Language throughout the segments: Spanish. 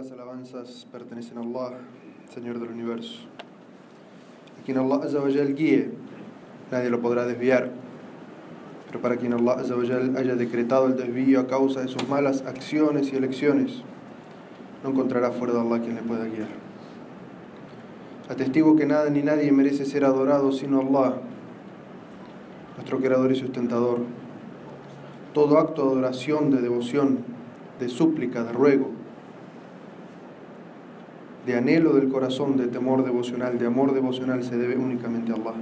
Las alabanzas pertenecen a Allah, Señor del universo. A quien Allah Azzawajal guíe, nadie lo podrá desviar. Pero para quien Allah haya decretado el desvío a causa de sus malas acciones y elecciones, no encontrará fuera de Allah quien le pueda guiar. Atestigo que nada ni nadie merece ser adorado sino Allah, nuestro creador y sustentador. Todo acto de adoración, de devoción, de súplica, de ruego, de anhelo del corazón, de temor devocional, de amor devocional se debe únicamente a Allah.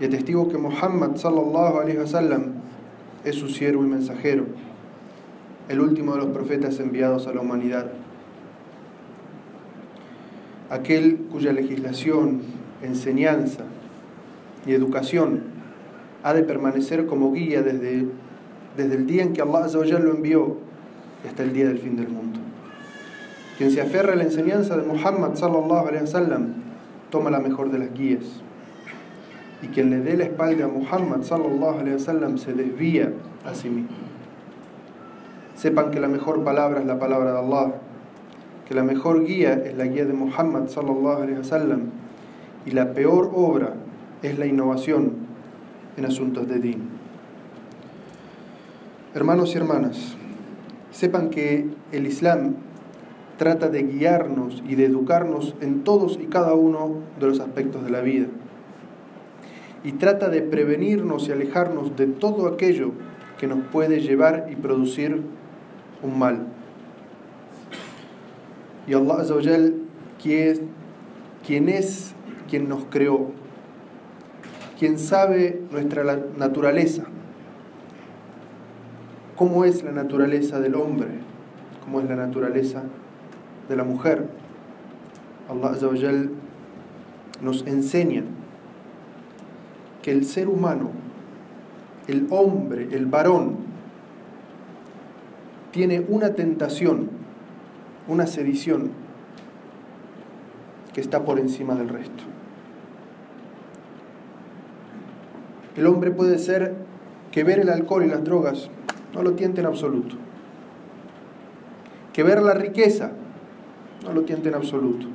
Y atestigo que Muhammad sallallahu es su siervo y mensajero, el último de los profetas enviados a la humanidad. Aquel cuya legislación, enseñanza y educación ha de permanecer como guía desde, desde el día en que Allah lo envió hasta el día del fin del mundo. Quien se aferra a la enseñanza de Muhammad sallallahu alaihi wasallam toma la mejor de las guías. Y quien le dé la espalda a Muhammad sallallahu alaihi wasallam se desvía a sí mismo. Sepan que la mejor palabra es la palabra de Allah, que la mejor guía es la guía de Muhammad sallallahu alaihi wasallam y la peor obra es la innovación en asuntos de din. Hermanos y hermanas, sepan que el Islam trata de guiarnos y de educarnos en todos y cada uno de los aspectos de la vida. Y trata de prevenirnos y alejarnos de todo aquello que nos puede llevar y producir un mal. Y Allah Azzawajal, quien es quien nos creó, quien sabe nuestra naturaleza, cómo es la naturaleza del hombre, cómo es la naturaleza de la mujer. Allah Azzawajal nos enseña que el ser humano, el hombre, el varón, tiene una tentación, una sedición que está por encima del resto. El hombre puede ser que ver el alcohol y las drogas no lo tiente en absoluto. Que ver la riqueza no lo tiente en absoluto.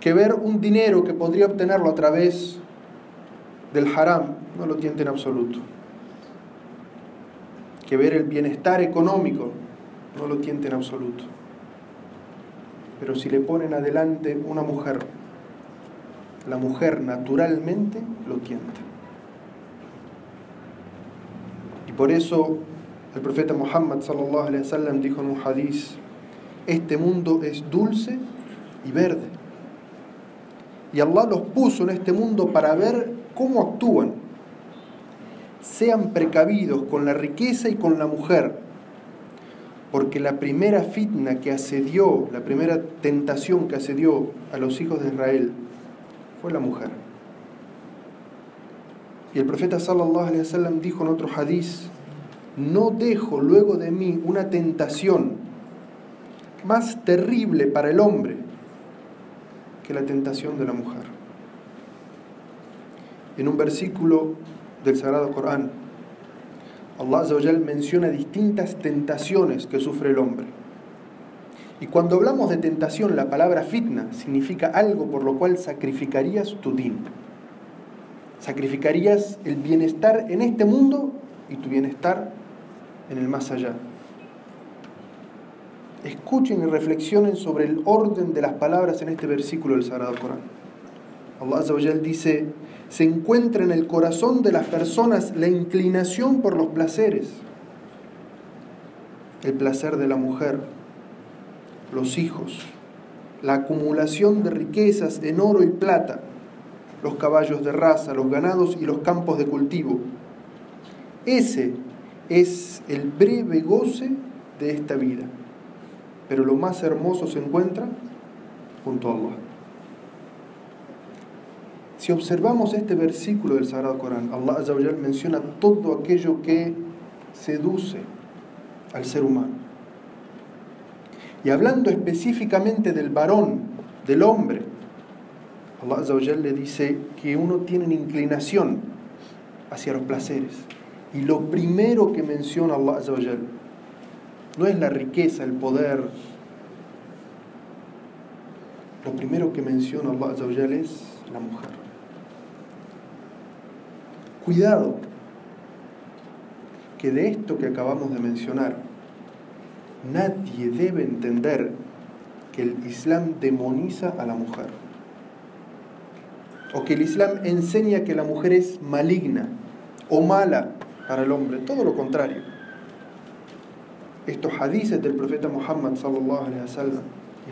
Que ver un dinero que podría obtenerlo a través del haram no lo tiente en absoluto. Que ver el bienestar económico no lo tiente en absoluto. Pero si le ponen adelante una mujer, la mujer naturalmente lo tienta. Y por eso el profeta Muhammad sallallahu dijo en un hadiz, este mundo es dulce y verde. Y Allah los puso en este mundo para ver cómo actúan. Sean precavidos con la riqueza y con la mujer, porque la primera fitna que asedió, la primera tentación que asedió a los hijos de Israel fue la mujer. Y el profeta sallallahu dijo en otro hadiz, no dejo luego de mí una tentación más terrible para el hombre que la tentación de la mujer. En un versículo del Sagrado Corán, Allah menciona distintas tentaciones que sufre el hombre. Y cuando hablamos de tentación, la palabra fitna significa algo por lo cual sacrificarías tu din. Sacrificarías el bienestar en este mundo y tu bienestar en el más allá. Escuchen y reflexionen sobre el orden de las palabras en este versículo del Sagrado Corán. Allah Azza dice, se encuentra en el corazón de las personas la inclinación por los placeres, el placer de la mujer, los hijos, la acumulación de riquezas en oro y plata, los caballos de raza, los ganados y los campos de cultivo. Ese es el breve goce de esta vida. Pero lo más hermoso se encuentra junto a Allah. Si observamos este versículo del Sagrado Corán, Allah menciona todo aquello que seduce al ser humano. Y hablando específicamente del varón, del hombre, Allah le dice que uno tiene inclinación hacia los placeres. Y lo primero que menciona Allah no es la riqueza, el poder. Lo primero que menciona Allah es la mujer. Cuidado, que de esto que acabamos de mencionar, nadie debe entender que el Islam demoniza a la mujer. O que el Islam enseña que la mujer es maligna o mala para el hombre. Todo lo contrario. Estos hadices del profeta Muhammad sallallahu alaihi wasallam,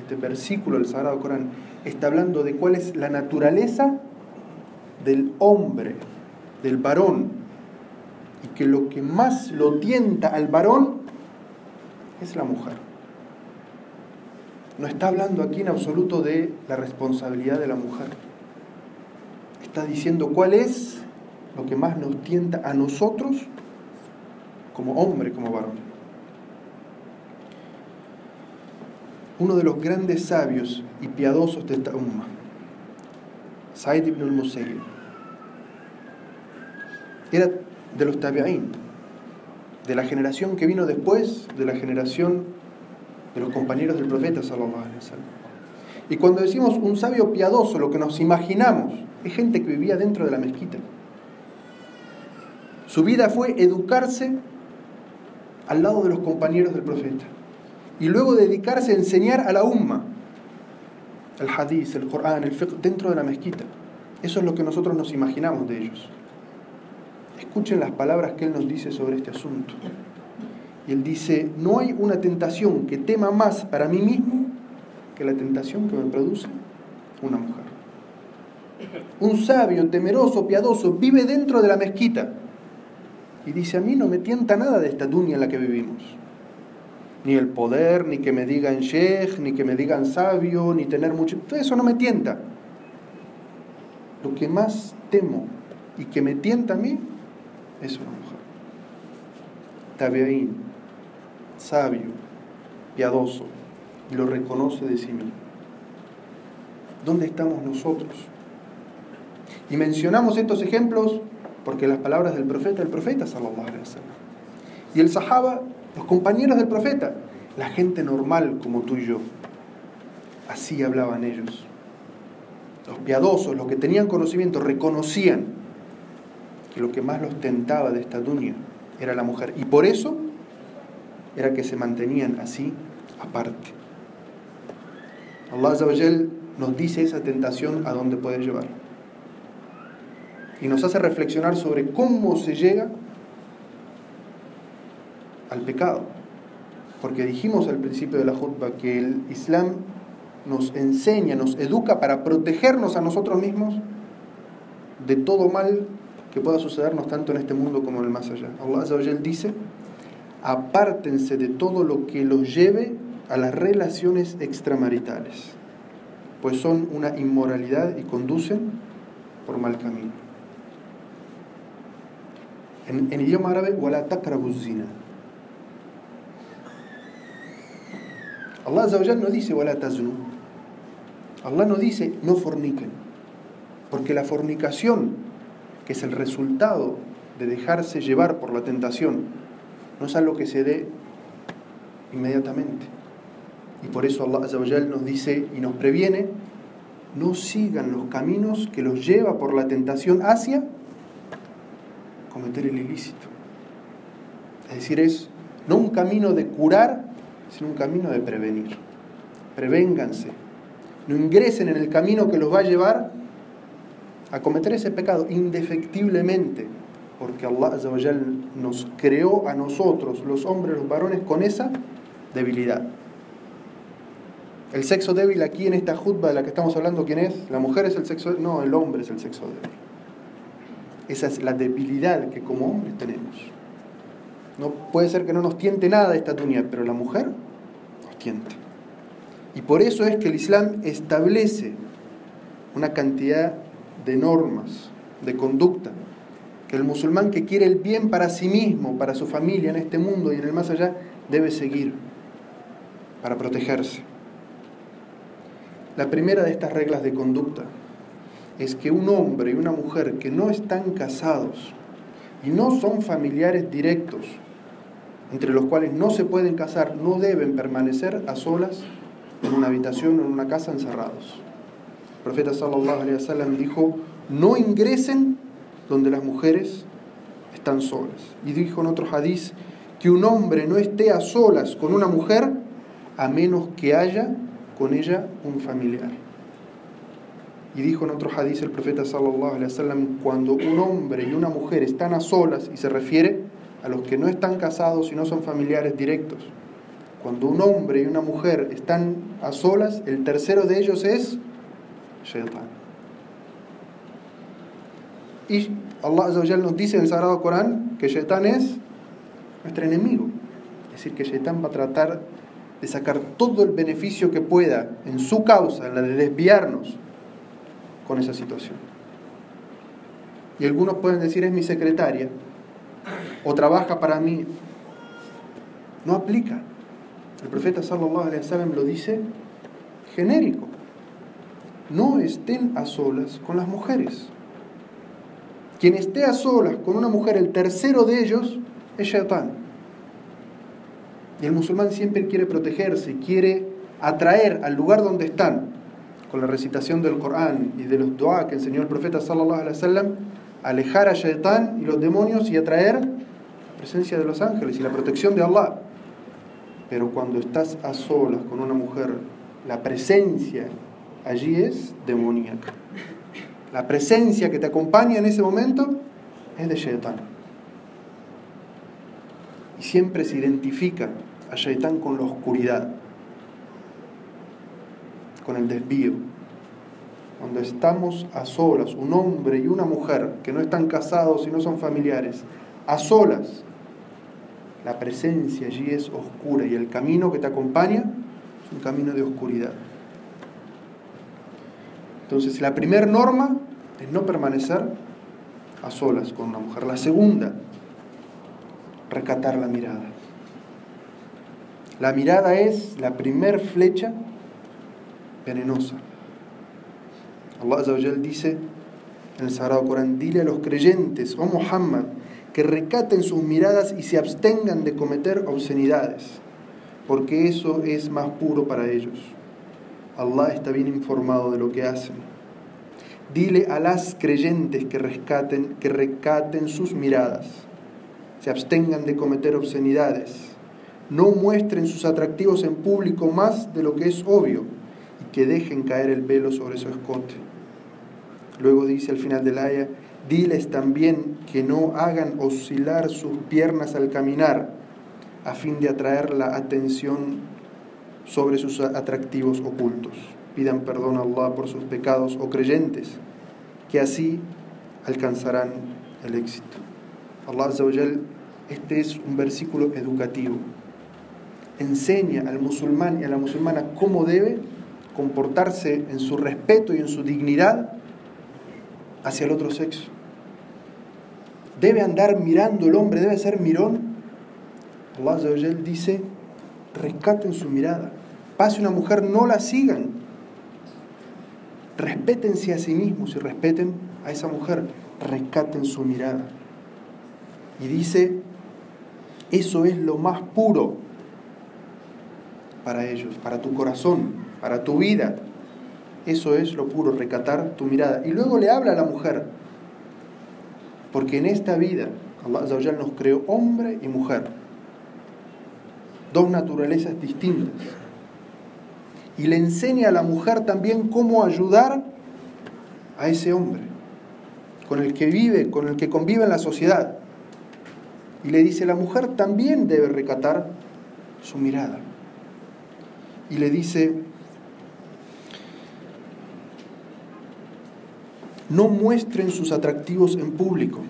este versículo del Sagrado Corán, está hablando de cuál es la naturaleza del hombre, del varón, y que lo que más lo tienta al varón es la mujer. No está hablando aquí en absoluto de la responsabilidad de la mujer. Está diciendo cuál es lo que más nos tienta a nosotros como hombre, como varón. Uno de los grandes sabios y piadosos de esta umma, Said ibn al-Musayyib, era de los tabi'in, de la generación que vino después de la generación de los compañeros del profeta sallallahu alaihi wasallam. Y cuando decimos un sabio piadoso, lo que nos imaginamos es gente que vivía dentro de la mezquita. Su vida fue educarse al lado de los compañeros del profeta y luego dedicarse a enseñar a la umma el hadith, el Corán, el fiqh dentro de la mezquita. Eso es lo que nosotros nos imaginamos de ellos. Escuchen las palabras que él nos dice sobre este asunto. Y él dice, no hay una tentación que tema más para mí mismo que la tentación que me produce una mujer. Un sabio, temeroso, piadoso, vive dentro de la mezquita y dice, a mí no me tienta nada de esta dunya en la que vivimos. Ni el poder, ni que me digan sheikh, ni que me digan sabio, ni tener mucho... Todo eso no me tienta. Lo que más temo y que me tienta a mí es una mujer. Tabeín, sabio, piadoso, lo reconoce de sí mismo. ¿Dónde estamos nosotros? Y mencionamos estos ejemplos porque las palabras del profeta, el profeta sallallahu alaihi wasallam. Y el sahaba, los compañeros del profeta, la gente normal como tú y yo. Así hablaban ellos. Los piadosos, los que tenían conocimiento, reconocían que lo que más los tentaba de esta dunya era la mujer. Y por eso era que se mantenían así aparte. Allah nos dice esa tentación a dónde puede llevar. Y nos hace reflexionar sobre cómo se llega al pecado. Porque dijimos al principio de la jutba que el Islam nos enseña, nos educa para protegernos a nosotros mismos de todo mal que pueda sucedernos tanto en este mundo como en el más allá. Allah dice, apártense de todo lo que los lleve a las relaciones extramaritales, pues son una inmoralidad y conducen por mal camino. En, en idioma árabe, wala zina. Allah no dice wala. Allah no dice no forniquen, porque la fornicación, que es el resultado de dejarse llevar por la tentación, no es algo que se dé inmediatamente. Y por eso Allah nos dice y nos previene, no sigan los caminos que los lleva por la tentación hacia el ilícito. Es decir, es no un camino de curar, sino un camino de prevenir. Prevénganse. No ingresen en el camino que los va a llevar a cometer ese pecado indefectiblemente, porque Allah nos creó a nosotros, los hombres, los varones, con esa debilidad. El sexo débil aquí en esta jutba de la que estamos hablando, ¿quién es? ¿La mujer es el sexo débil? No, el hombre es el sexo débil. Esa es la debilidad que como hombres tenemos. No puede ser que no nos tiente nada esta tunia, pero la mujer nos tiente. Y por eso es que el Islam establece una cantidad de normas, de conducta, que el musulmán que quiere el bien para sí mismo, para su familia en este mundo y en el más allá, debe seguir para protegerse. La primera de estas reglas de conducta es que un hombre y una mujer que no están casados y no son familiares directos entre los cuales no se pueden casar, no deben permanecer a solas en una habitación o en una casa encerrados. El profeta sallallahu alaihi wasallam dijo, no ingresen donde las mujeres están solas. Y dijo en otro hadiz que un hombre no esté a solas con una mujer a menos que haya con ella un familiar. Y dijo en otro hadiz el profeta sallallahu alaihi wasallam cuando un hombre y una mujer están a solas y se refiere a los que no están casados y no son familiares directos. Cuando un hombre y una mujer están a solas, el tercero de ellos es Shaitan. Y Allah nos dice en el Sagrado Corán que Shaitan es nuestro enemigo. Es decir, que Shaitan va a tratar de sacar todo el beneficio que pueda en su causa, en la de desviarnos con esa situación. Y algunos pueden decir es mi secretaria o trabaja para mí. No aplica. El profeta sallallahu alaihi lo dice genérico. No estén a solas con las mujeres. Quien esté a solas con una mujer, el tercero de ellos es Shaitan. Y el musulmán siempre quiere protegerse, quiere atraer al lugar donde están, con la recitación del Corán y de los dua que enseñó el profeta sallallahu alaihi wasallam, alejar a Shaitan y los demonios y atraer la presencia de los ángeles y la protección de Allah. Pero cuando estás a solas con una mujer, la presencia allí es demoníaca. La presencia que te acompaña en ese momento es de Shaitan. Y siempre se identifica a Shaitan con la oscuridad, con el desvío. Cuando estamos a solas, un hombre y una mujer que no están casados y no son familiares, a solas, la presencia allí es oscura y el camino que te acompaña es un camino de oscuridad. Entonces, la primera norma es no permanecer a solas con una mujer. La segunda, recatar la mirada. La mirada es la primer flecha venenosa. Allah dice en el Sagrado Corán, dile a los creyentes, oh Muhammad, que recaten sus miradas y se abstengan de cometer obscenidades, porque eso es más puro para ellos. Allah está bien informado de lo que hacen. Dile a las creyentes que rescaten, que recaten sus miradas, se abstengan de cometer obscenidades, no muestren sus atractivos en público más de lo que es obvio que dejen caer el velo sobre su escote. Luego dice al final del aya, diles también que no hagan oscilar sus piernas al caminar a fin de atraer la atención sobre sus atractivos ocultos pidan perdón a Allah por sus pecados o creyentes, que así alcanzarán el éxito. Allah este es un versículo educativo. Enseña al musulmán y a la musulmana cómo debe comportarse en su respeto y en su dignidad hacia el otro sexo. Debe andar mirando el hombre, debe ser mirón. Allah dice, rescaten su mirada. Pase una mujer, no la sigan respétense a sí mismos y respeten a esa mujer, rescaten su mirada. Y dice, eso es lo más puro para ellos, para tu corazón, para tu vida. Eso es lo puro, recatar tu mirada. Y luego le habla a la mujer, porque en esta vida Allah nos creó hombre y mujer, dos naturalezas distintas y le enseña a la mujer también cómo ayudar a ese hombre con el que vive, con el que convive en la sociedad. Y le dice, la mujer también debe recatar su mirada. Y le dice, no muestren sus atractivos en público,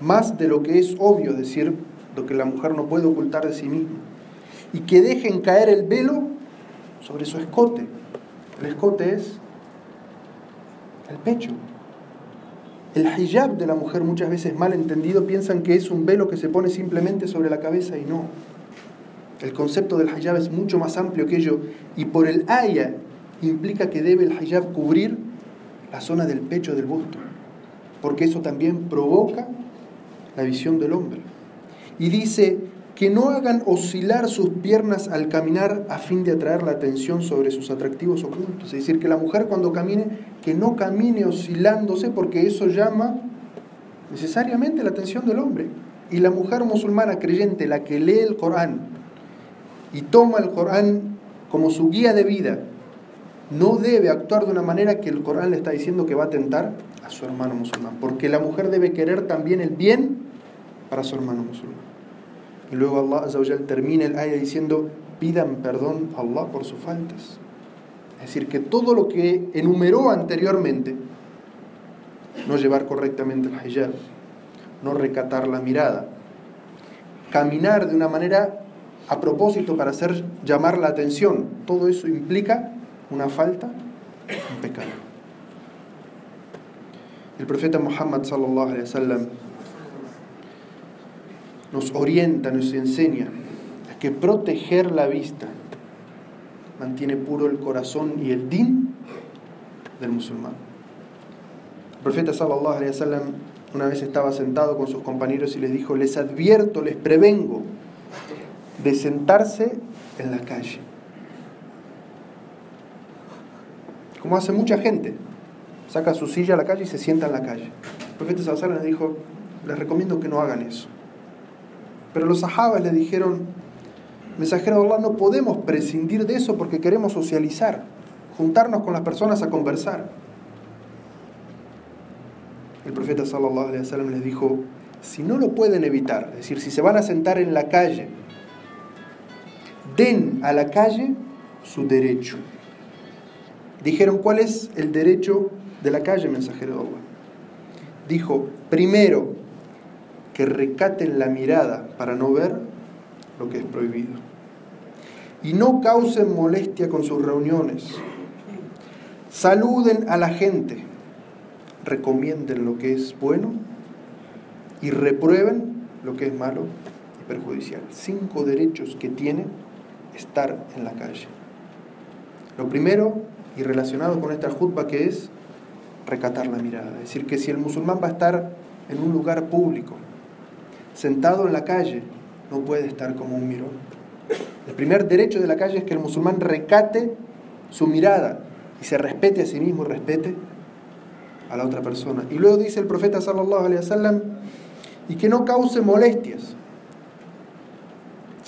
más de lo que es obvio, decir, lo que la mujer no puede ocultar de sí misma. Y que dejen caer el velo sobre su escote. El escote es el pecho. El hijab de la mujer muchas veces mal entendido piensan que es un velo que se pone simplemente sobre la cabeza y no. El concepto del hijab es mucho más amplio que ello y por el haya implica que debe el hijab cubrir la zona del pecho del busto, porque eso también provoca la visión del hombre. Y dice que no hagan oscilar sus piernas al caminar a fin de atraer la atención sobre sus atractivos ocultos. Es decir, que la mujer cuando camine, que no camine oscilándose porque eso llama necesariamente la atención del hombre. Y la mujer musulmana creyente, la que lee el Corán y toma el Corán como su guía de vida, no debe actuar de una manera que el Corán le está diciendo que va a tentar a su hermano musulmán, porque la mujer debe querer también el bien para su hermano musulmán. Y luego Allah Azzawajal termina el ayah diciendo, pidan perdón a Allah por sus faltas. Es decir, que todo lo que enumeró anteriormente, no llevar correctamente el hijab, no recatar la mirada, caminar de una manera a propósito para hacer llamar la atención, todo eso implica una falta, un pecado. El profeta Muhammad nos orienta, nos enseña a que proteger la vista mantiene puro el corazón y el din del musulmán. El profeta sallallahu alaihi wasallam una vez estaba sentado con sus compañeros y les dijo, les advierto, les prevengo de sentarse en la calle. Como hace mucha gente, saca su silla a la calle y se sienta en la calle. El profeta wasallam les dijo, les recomiendo que no hagan eso. Pero los sahabas le dijeron, mensajero de Allah, no podemos prescindir de eso porque queremos socializar, juntarnos con las personas a conversar. El profeta sallallahu alaihi wasallam les dijo, si no lo pueden evitar, es decir, si se van a sentar en la calle, den a la calle su derecho. Dijeron, ¿cuál es el derecho de la calle, mensajero de? Dijo, primero, que recaten la mirada para no ver lo que es prohibido. Y no causen molestia con sus reuniones. Saluden a la gente. Recomienden lo que es bueno y reprueben lo que es malo y perjudicial. Cinco derechos que tiene estar en la calle. Lo primero, y relacionado con esta jutba, que es recatar la mirada. Es decir, que si el musulmán va a estar en un lugar público, sentado en la calle, no puede estar como un mirón. El primer derecho de la calle es que el musulmán recate su mirada y se respete a sí mismo y respete a la otra persona. Y luego dice el profeta sallallahu alaihi wasallam y que no cause molestias.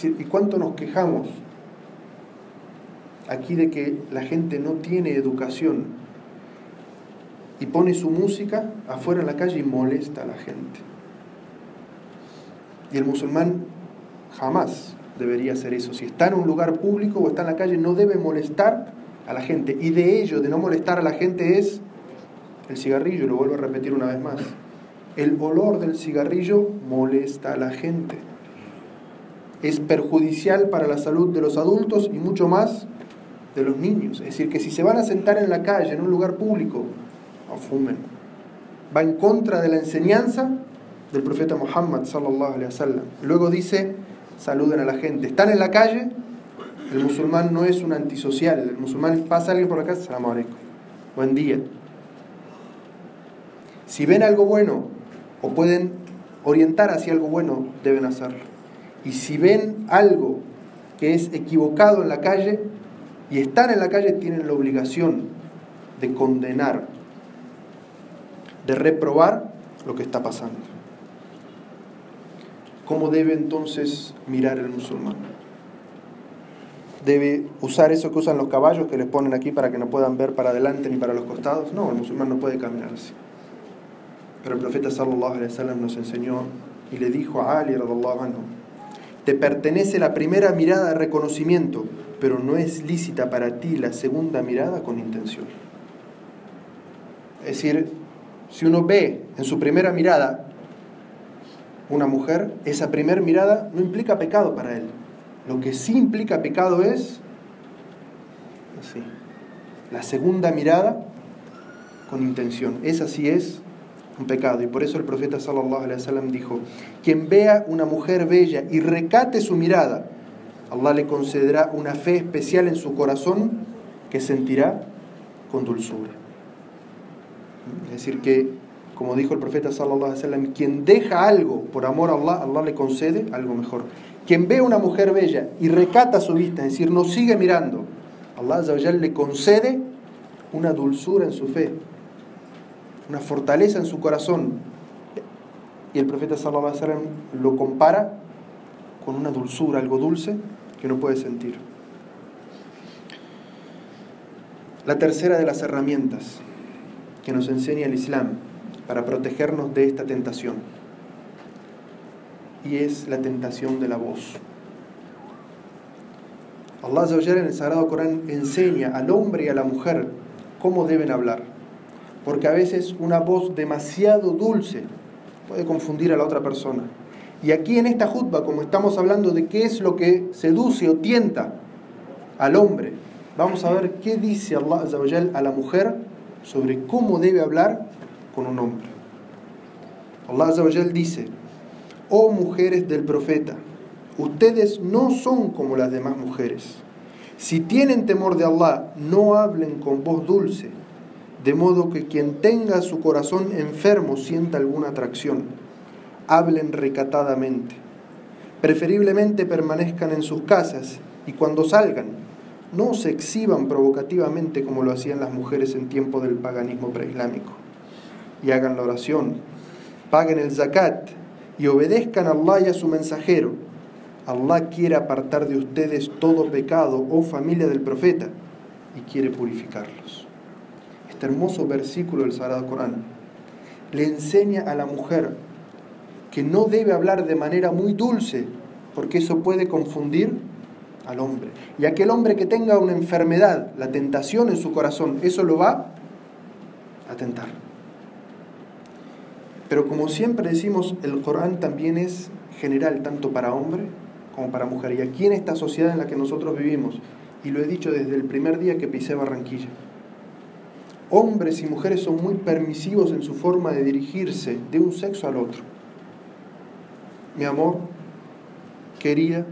¿Y cuánto nos quejamos aquí de que la gente no tiene educación y pone su música afuera en la calle y molesta a la gente? Y el musulmán jamás debería hacer eso. Si está en un lugar público o está en la calle, no debe molestar a la gente. Y de ello, de no molestar a la gente, es el cigarrillo, lo vuelvo a repetir una vez más. El olor del cigarrillo molesta a la gente. Es perjudicial para la salud de los adultos y mucho más de los niños. Es decir, que si se van a sentar en la calle, en un lugar público, no fumen. Va en contra de la enseñanza del profeta Muhammad. Luego dice, saluden a la gente. Están en la calle, el musulmán no es un antisocial, el musulmán pasa alguien por la casa, salam alaikum. Buen día. Si ven algo bueno o pueden orientar hacia algo bueno, deben hacerlo. Y si ven algo que es equivocado en la calle y están en la calle, tienen la obligación de condenar, de reprobar lo que está pasando. ¿Cómo debe entonces mirar el musulmán? ¿Debe usar eso que usan los caballos que les ponen aquí para que no puedan ver para adelante ni para los costados? No, el musulmán no puede caminar así. Pero el profeta sallallahu alaihi wasallam nos enseñó y le dijo a Ali radallahu anhu, te pertenece la primera mirada de reconocimiento, pero no es lícita para ti la segunda mirada con intención. Es decir, si uno ve en su primera mirada una mujer, esa primera mirada no implica pecado para él. Lo que sí implica pecado es. La segunda mirada con intención. Esa sí es un pecado. Y por eso el profeta dijo, quien vea una mujer bella y recate su mirada, Allah le concederá una fe especial en su corazón que sentirá con dulzura. Es decir, que como dijo el profeta sallallahu alaihi quien deja algo por amor a Allah, Allah le concede algo mejor. Quien ve a una mujer bella y recata su vista, es decir, no sigue mirando, Allah le concede una dulzura en su fe, una fortaleza en su corazón. Y el profeta sallallahu alaihi wasallam lo compara con una dulzura, algo dulce que no puede sentir. La tercera de las herramientas que nos enseña el Islam para protegernos de esta tentación y es la tentación de la voz. Allah en el Sagrado Corán enseña al hombre y a la mujer cómo deben hablar, porque a veces una voz demasiado dulce puede confundir a la otra persona. Y aquí en esta jutba, como estamos hablando de qué es lo que seduce o tienta al hombre, vamos a ver qué dice Allah a la mujer sobre cómo debe hablar con un hombre. Allah dice, oh mujeres del profeta, ustedes no son como las demás mujeres. Si tienen temor de Allah, no hablen con voz dulce, de modo que quien tenga su corazón enfermo sienta alguna atracción. Hablen recatadamente. Preferiblemente permanezcan en sus casas y cuando salgan, no se exhiban provocativamente como lo hacían las mujeres en tiempo del paganismo preislámico. Y hagan la oración, paguen el zakat y obedezcan a Allah y a su mensajero. Allah quiere apartar de ustedes todo pecado, oh familia del profeta, y quiere purificarlos. Este hermoso versículo del Sagrado Corán le enseña a la mujer que no debe hablar de manera muy dulce, porque eso puede confundir al hombre. Y aquel hombre que tenga una enfermedad, la tentación en su corazón, eso lo va a tentar. Pero como siempre decimos, el Corán también es general, tanto para hombre como para mujer. Y aquí en esta sociedad en la que nosotros vivimos, y lo he dicho desde el primer día que pisé Barranquilla, hombres y mujeres son muy permisivos en su forma de dirigirse de un sexo al otro. Mi amor, querida,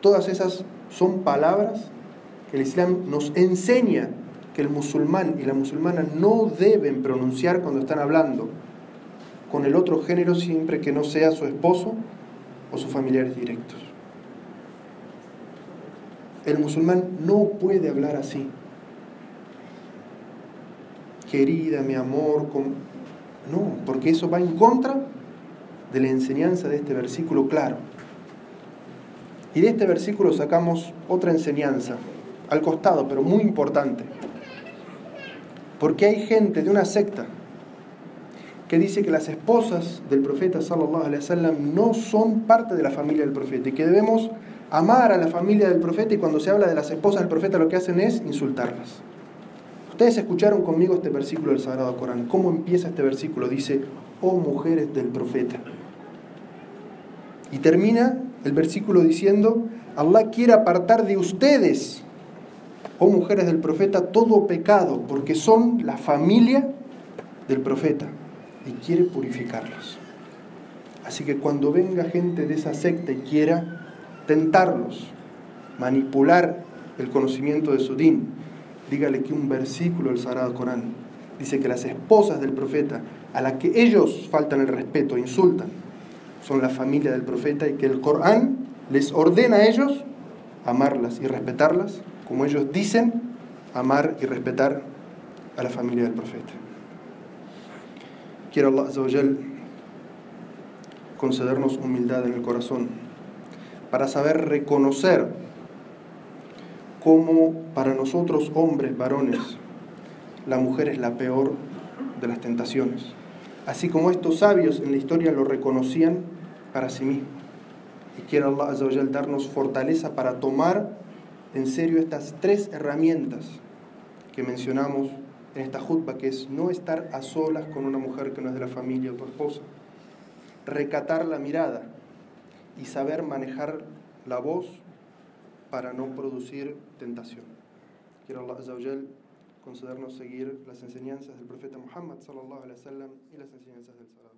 todas esas son palabras que el Islam nos enseña que el musulmán y la musulmana no deben pronunciar cuando están hablando con el otro género siempre que no sea su esposo o sus familiares directos. El musulmán no puede hablar así. Querida, mi amor, no, porque eso va en contra de la enseñanza de este versículo claro. Y de este versículo sacamos otra enseñanza, al costado, pero muy importante. Porque hay gente de una secta que dice que las esposas del profeta sallallahu alaihi wasallam no son parte de la familia del profeta y que debemos amar a la familia del profeta y cuando se habla de las esposas del profeta lo que hacen es insultarlas. Ustedes escucharon conmigo este versículo del Sagrado Corán. ¿Cómo empieza este versículo? Dice, oh mujeres del profeta. Y termina el versículo diciendo, Allah quiere apartar de ustedes, oh mujeres del profeta, todo pecado, porque son la familia del profeta y quiere purificarlos. Así que cuando venga gente de esa secta y quiera tentarlos, manipular el conocimiento de su din, dígale que un versículo del Sagrado Corán dice que las esposas del profeta, a las que ellos faltan el respeto, insultan, son la familia del profeta y que el Corán les ordena a ellos amarlas y respetarlas, como ellos dicen amar y respetar a la familia del profeta. Quiero Allah concedernos humildad en el corazón para saber reconocer cómo para nosotros hombres, varones, la mujer es la peor de las tentaciones. Así como estos sabios en la historia lo reconocían para sí mismos. Y quiero Allah darnos fortaleza para tomar en serio estas tres herramientas que mencionamos en esta jutba, que es no estar a solas con una mujer que no es de la familia o tu esposa, recatar la mirada y saber manejar la voz para no producir tentación. Quiero Allah concedernos seguir las enseñanzas del profeta Muhammad sallallahu alaihi wasallam y las enseñanzas del Sagrado